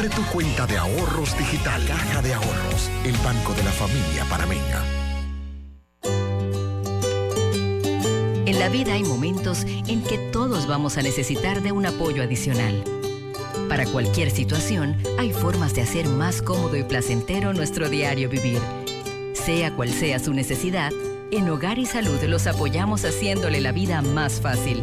Abre tu cuenta de ahorros digital. Caja de Ahorros, el banco de la familia parameña. En la vida hay momentos en que todos vamos a necesitar de un apoyo adicional. Para cualquier situación, hay formas de hacer más cómodo y placentero nuestro diario vivir. Sea cual sea su necesidad, en Hogar y Salud los apoyamos haciéndole la vida más fácil,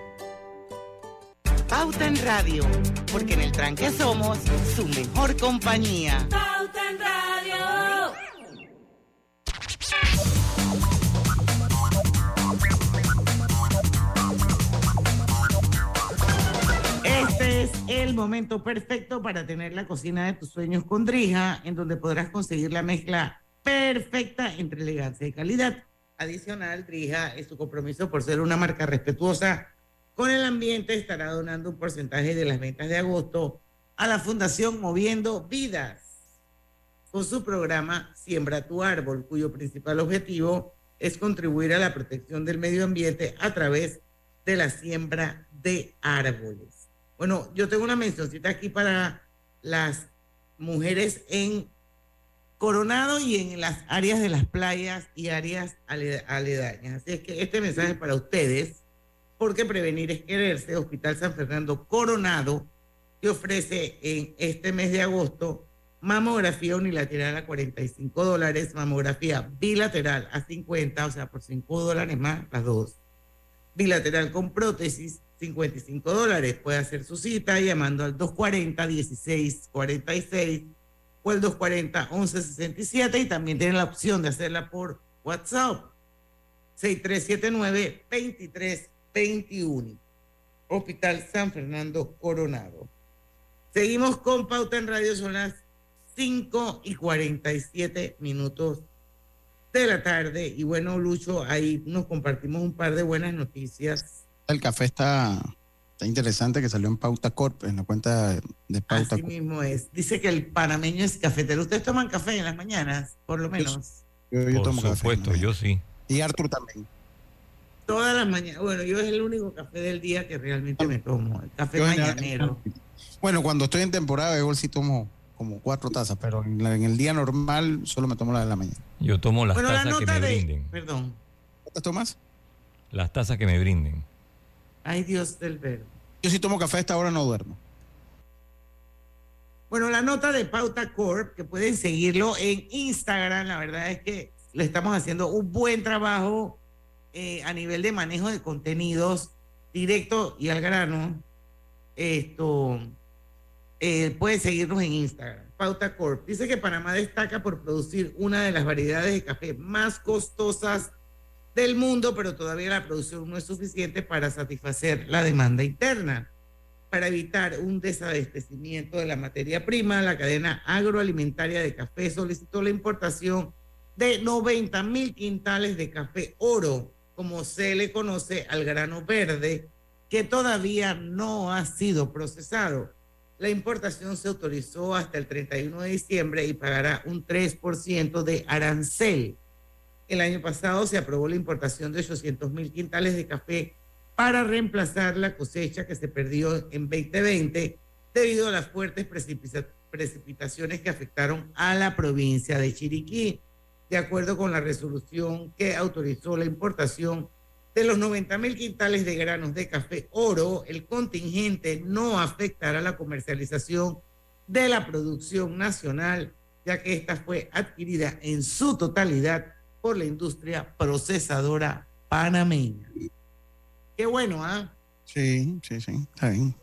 Pauta en Radio, porque en el tranque somos su mejor compañía. Pauta en Radio. Este es el momento perfecto para tener la cocina de tus sueños con Drija, en donde podrás conseguir la mezcla perfecta entre elegancia y calidad. Adicional, Drija es su compromiso por ser una marca respetuosa con el ambiente, estará donando un porcentaje de las ventas de agosto a la Fundación Moviendo Vidas con su programa Siembra tu árbol, cuyo principal objetivo es contribuir a la protección del medio ambiente a través de la siembra de árboles. Bueno, yo tengo una mencioncita aquí para las mujeres en Coronado y en las áreas de las playas y áreas ale- aledañas. Así es que este mensaje es para ustedes, porque prevenir es quererse. Hospital San Fernando Coronado te ofrece en este mes de agosto mamografía unilateral a 45 dólares, mamografía bilateral a 50, o sea, por 5 dólares más las dos. Bilateral con prótesis, 55 dólares. Puede hacer su cita llamando al 240-1646 o el 240-1167 y también tiene la opción de hacerla por WhatsApp. 6379-2321. Hospital San Fernando Coronado. Seguimos con Pauta en Radio, son las 5 y 47 minutos de la tarde. Y bueno, Lucho, ahí nos compartimos un par de buenas noticias. El café está, está interesante que salió en Pauta Corp, en la cuenta de Pauta Así Corp. mismo es. Dice que el panameño es cafetero. ¿Ustedes toman café en las mañanas? Por lo menos. Yo, yo Por tomo café. supuesto, yo sí. Y Artur también. Todas las mañanas. Bueno, yo es el único café del día que realmente me tomo. El café Yo mañanero. Bueno, cuando estoy en temporada, igual sí tomo como cuatro tazas, pero en, la- en el día normal solo me tomo la de la mañana. Yo tomo las Bueno, la tazas que me de. brinden. Perdón. ¿Cuántas tomas? Las tazas que me brinden. Ay, Dios del verbo. Yo sí tomo café a esta hora, no duermo. Bueno, la nota de Pauta Corp, que pueden seguirlo en Instagram, la verdad es que le estamos haciendo un buen trabajo eh, a nivel de manejo de contenidos directo y al grano. Esto, eh, pueden seguirnos en Instagram, Pauta Corp. Dice que Panamá destaca por producir una de las variedades de café más costosas del mundo, pero todavía la producción no es suficiente para satisfacer la demanda interna para evitar un desabastecimiento de la materia prima, la cadena agroalimentaria de café solicitó la importación de 90 mil quintales de café oro, como se le conoce al grano verde, que todavía no ha sido procesado. La importación se autorizó hasta el 31 de diciembre y pagará un 3% de arancel. El año pasado se aprobó la importación de 800 mil quintales de café para reemplazar la cosecha que se perdió en 2020 debido a las fuertes precipita- precipitaciones que afectaron a la provincia de Chiriquí. De acuerdo con la resolución que autorizó la importación de los 90 mil quintales de granos de café oro, el contingente no afectará la comercialización de la producción nacional, ya que esta fue adquirida en su totalidad por la industria procesadora panameña. Qué bueno, ¿ah? Sí, sí, sí, está bien.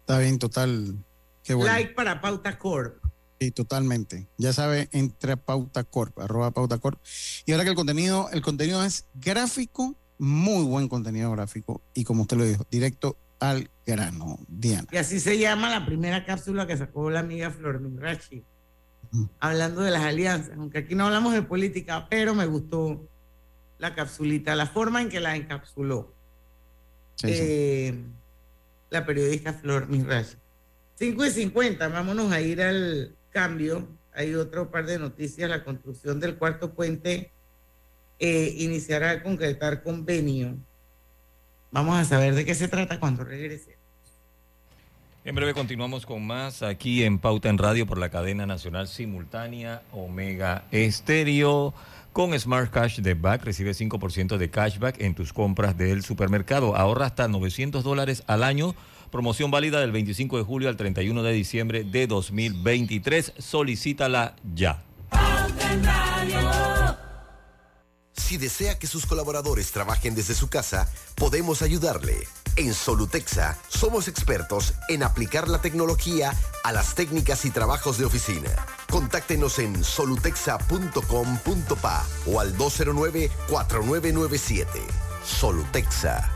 Está bien, total. Qué bueno. Like para Pauta Corp. Sí, totalmente. Ya sabe, entre a Pauta Corp, arroba Pauta Corp. Y ahora que el contenido, el contenido es gráfico, muy buen contenido gráfico. Y como usted lo dijo, directo al grano, Diana. Y así se llama la primera cápsula que sacó la amiga Flor Minrachi. hablando de las alianzas, aunque aquí no hablamos de política, pero me gustó la capsulita, la forma en que la encapsuló eh, la periodista Flor Mirrash. 5 y 50, vámonos a ir al cambio. Hay otro par de noticias, la construcción del cuarto puente eh, iniciará a concretar convenio. Vamos a saber de qué se trata cuando regrese. En breve continuamos con más aquí en Pauta en Radio por la cadena nacional simultánea Omega Estéreo. Con Smart Cash de Back recibe 5% de cashback en tus compras del supermercado. Ahorra hasta 900 dólares al año. Promoción válida del 25 de julio al 31 de diciembre de 2023. Solicítala ya. Si desea que sus colaboradores trabajen desde su casa, podemos ayudarle. En Solutexa somos expertos en aplicar la tecnología a las técnicas y trabajos de oficina. Contáctenos en solutexa.com.pa o al 209-4997. Solutexa.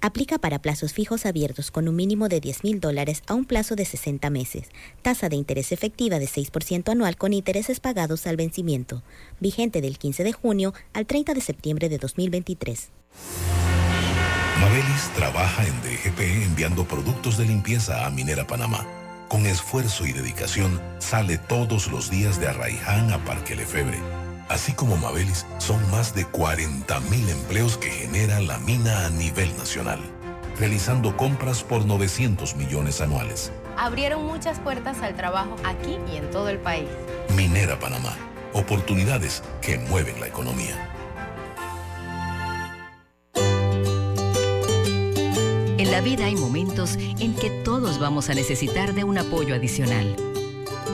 Aplica para plazos fijos abiertos con un mínimo de 10 mil dólares a un plazo de 60 meses. Tasa de interés efectiva de 6% anual con intereses pagados al vencimiento. Vigente del 15 de junio al 30 de septiembre de 2023. Mabelis trabaja en DGP enviando productos de limpieza a Minera Panamá. Con esfuerzo y dedicación sale todos los días de Arraiján a Parque Lefebre. Así como Mabelis, son más de 40.000 empleos que genera la mina a nivel nacional, realizando compras por 900 millones anuales. Abrieron muchas puertas al trabajo aquí y en todo el país. Minera Panamá, oportunidades que mueven la economía. En la vida hay momentos en que todos vamos a necesitar de un apoyo adicional.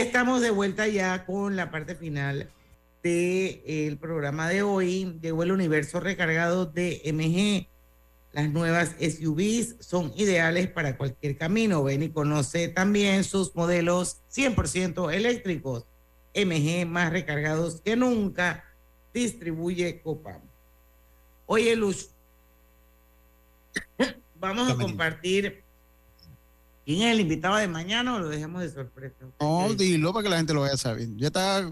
Estamos de vuelta ya con la parte final del programa de hoy. Llegó el universo recargado de MG. Las nuevas SUVs son ideales para cualquier camino. Ven y conoce también sus modelos 100% eléctricos. MG más recargados que nunca. Distribuye Copam. Oye, Luz, vamos a compartir ¿Quién es el invitado de mañana o lo dejamos de sorpresa? No, dilo para que la gente lo vaya a saber. Ya está,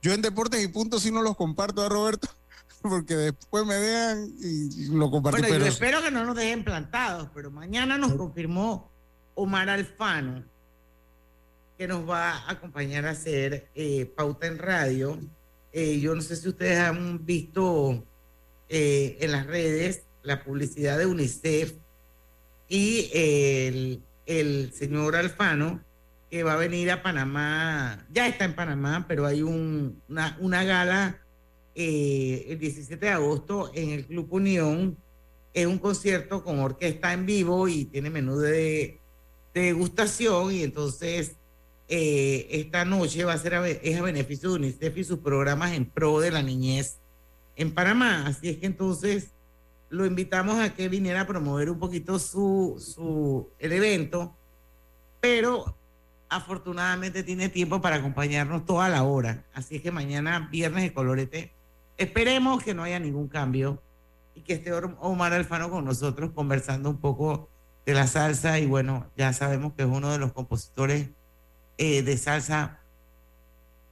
yo en Deportes y Puntos sí no los comparto a Roberto, porque después me vean y lo comparto. Bueno, yo espero que no nos dejen plantados, pero mañana nos confirmó Omar Alfano, que nos va a acompañar a hacer eh, Pauta en Radio. Eh, yo no sé si ustedes han visto eh, en las redes la publicidad de UNICEF y el el señor Alfano, que va a venir a Panamá, ya está en Panamá, pero hay un, una, una, gala eh, el 17 de agosto en el Club Unión. Es un concierto con orquesta en vivo y tiene menú de, de degustación y entonces eh, esta noche va a ser es a beneficio de UNICEF y sus programas en pro de la niñez en Panamá. Así es que entonces lo invitamos a que viniera a promover un poquito su, su el evento, pero afortunadamente tiene tiempo para acompañarnos toda la hora. Así es que mañana, viernes de colorete, esperemos que no haya ningún cambio y que esté Omar Alfano con nosotros conversando un poco de la salsa y bueno, ya sabemos que es uno de los compositores eh, de salsa.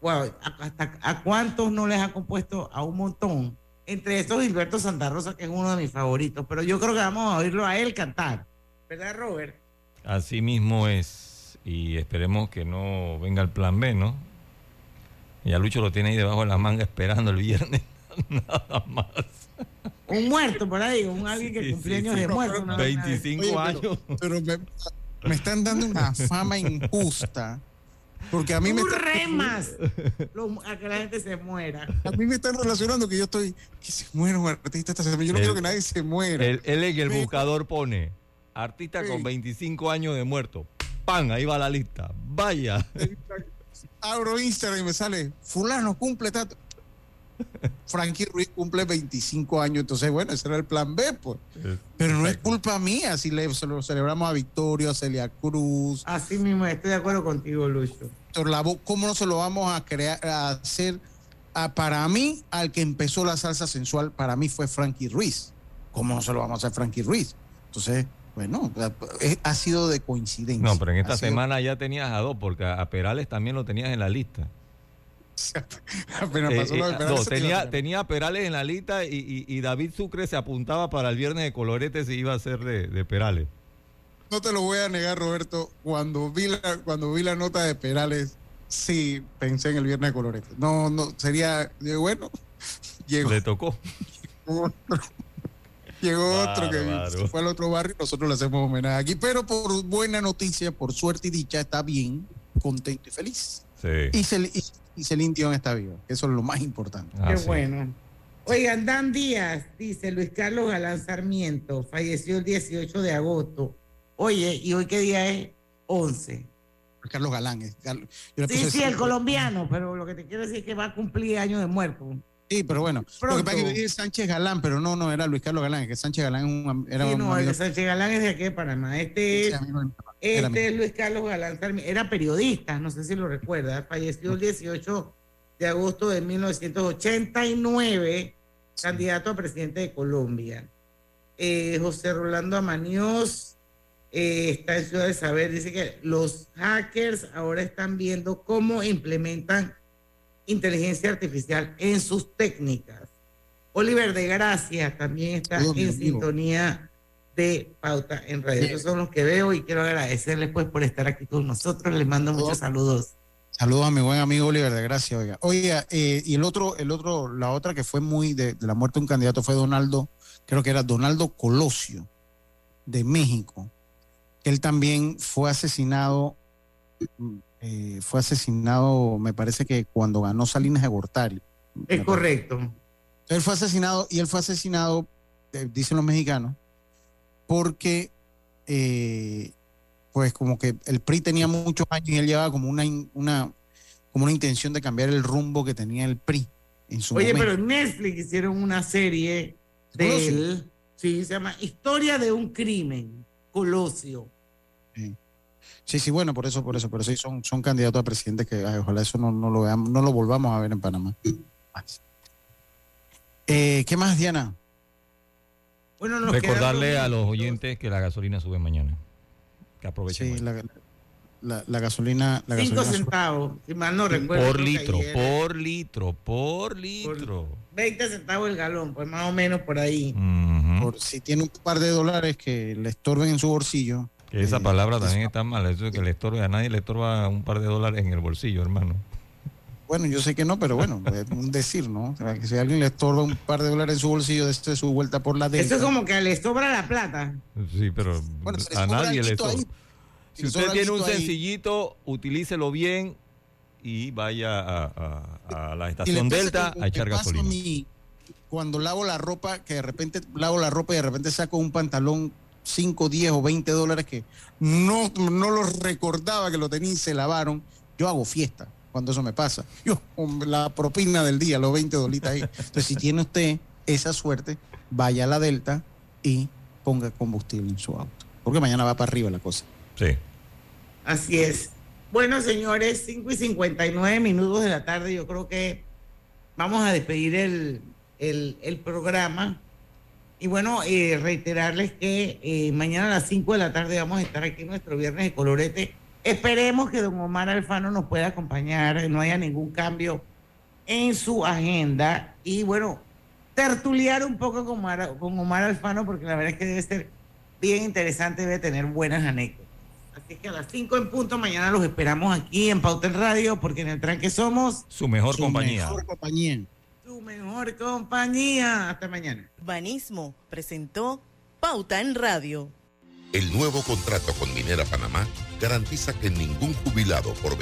Wow, hasta a cuántos no les ha compuesto a un montón Entre estos Gilberto Santa Rosa, que es uno de mis favoritos, pero yo creo que vamos a oírlo a él cantar. ¿Verdad, Robert? Así mismo es. Y esperemos que no venga el plan B, ¿no? Ya Lucho lo tiene ahí debajo de la manga esperando el viernes. Nada más. Un muerto por ahí, un alguien que Sí, sí, años sí. de muerto. vaina de- 25 Oye, años. Pero, pero me, me están dando una fama injusta. Porque a mí me Tú están- remas lo- a que la gente se muera. A mí me están relacionando que yo estoy. Que se muera un artista esta semana. Yo no El- quiero que nadie se muera. Él, en el buscador pone artista con Sí. 25 años de muerto. ¡Pam! Ahí va la lista. Vaya. Abro Instagram y me sale, fulano cumple tanto. Frankie Ruiz cumple 25 años, entonces bueno, ese era el plan B, pues. Pero no es culpa mía si le, se lo celebramos a Victoria, a Celia Cruz. Así mismo, estoy de acuerdo contigo, Lucho. ¿Cómo no se lo vamos a crear, a hacer? a- para mí, al que empezó la salsa sensual, para mí fue Frankie Ruiz. ¿Cómo no se lo vamos a hacer Frankie Ruiz? Entonces, bueno, es- ha sido de coincidencia. No, pero en esta Ha sido- semana ya tenías a dos, porque a Perales también lo tenías en la lista. Apenas Eh, pasó lo de Perales, no, se tenía, tenía Perales en la lista y, y- y David Sucre se apuntaba para el viernes de Colorete si iba a ser de, de Perales. No te lo voy a negar, Roberto. Cuando vi la, cuando vi la nota de Perales, sí pensé en el viernes de Colorete. No, no, sería, bueno, llegó Le tocó. otro, llegó otro que se fue al otro barrio y nosotros le hacemos homenaje aquí. Pero por buena noticia, por suerte y dicha, está bien, contento y feliz. Sí. Y, Cel, y, y Celine Dion está que eso es lo más importante. Ah, Qué bueno. Oigan, Dan Díaz, dice Luis Carlos Galán Sarmiento, falleció el 18 de agosto. Oye, ¿y hoy qué día es? 11. Carlos Galán. es Carlos- Sí, sí, el colombiano, pero lo que te quiero decir es que va a cumplir años de muerto. Sí, pero bueno, lo que pasa es que dije Sánchez Galán, pero no, no, era Luis Carlos Galán, es que Sánchez Galán es un era Sí, un no, amigo- Sánchez Galán es de aquí de Panamá. Este es, este es Luis Carlos Galán. Era periodista, no sé si lo recuerda. Falleció el 18 de agosto de 1989, candidato a presidente de Colombia. Eh, José Rolando Amañoz eh, está en Ciudad de Saber. Dice que los hackers ahora están viendo cómo implementan inteligencia artificial en sus técnicas. Oliver de Gracia también está en sintonía de Pauta en Radio. Esos son los que veo y quiero agradecerles pues por estar aquí con nosotros. Les mando muchos saludos. Saludos a mi buen amigo Oliver de Gracia, oiga. Oiga, eh, y el otro, el otro, la otra que fue muy de, de la muerte de un candidato fue Donaldo, creo que era Donaldo Colosio, de México. Él también fue asesinado, mm, eh, fue asesinado, me parece que cuando ganó Salinas de Gortari. Es correcto. Él fue asesinado y él fue asesinado, eh, dicen los mexicanos, porque eh, pues como que el PRI tenía muchos años y él llevaba como una, una, como una intención de cambiar el rumbo que tenía el PRI en su Oye, momento. pero en Netflix hicieron una serie de Colosio. él. Sí, se llama Historia de un crimen. Colosio. Sí. Sí, bueno, por eso, por eso, por eso sí son, son candidatos a presidente que ay, ojalá eso no, no lo veamos, no lo volvamos a ver en Panamá. Eh, ¿Qué más, Diana? Bueno, nos Recordarle quedan a los oyentes que la gasolina sube mañana. Que aprovechen. Sí, la, la- la gasolina, la Cinco gasolina centavos, si mal no recuerdo. por litro, ayer, por litro, por litro. 20 centavos el galón, pues más o menos por ahí. por si tiene un par de dólares que le estorben en su bolsillo. Esa eh, palabra también está mal. Eso de que le estorbe a nadie le estorba un par de dólares en el bolsillo, hermano. Bueno, yo sé que no, pero bueno, es un decir, ¿no? O sea, que si alguien le estorba un par de dólares en su bolsillo, de su vuelta por la Eso delta. es como que le sobra la plata. Sí, pero Bueno, a nadie le estorba. Si usted tiene un alguito ahí. sencillito, utilícelo bien y vaya a, a- a la estación Delta a echar gasolina. mí cuando lavo la ropa, que de repente lavo la ropa y de repente saco un pantalón 5, 10 o 20 dólares que no, no los recordaba que lo tenía y se lavaron, yo hago fiesta cuando eso me pasa. Yo, con la propina del día, los 20 dolitas ahí. Entonces, si tiene usted esa suerte, vaya a la Delta y ponga combustible en su auto. Porque mañana va para arriba la cosa. Sí. Así es. Bueno, señores, 5 y 59 minutos de la tarde. Yo creo que vamos a despedir el, el- el programa. Y bueno, eh, reiterarles que eh, mañana a las 5 de la tarde vamos a estar aquí en nuestro viernes de colorete. Esperemos que don Omar Alfano nos pueda acompañar, no haya ningún cambio en su agenda. Y bueno, tertuliar un poco con Omar, con Omar Alfano, porque la verdad es que debe ser bien interesante, debe tener buenas anécdotas. Así que a las 5 en punto, mañana los esperamos aquí en Pauta en Radio, porque en el tranque somos su mejor Su compañía. mejor compañía. Mejor compañía. Hasta mañana. Banismo presentó Pauta en Radio. El nuevo contrato con Minera Panamá garantiza que ningún jubilado por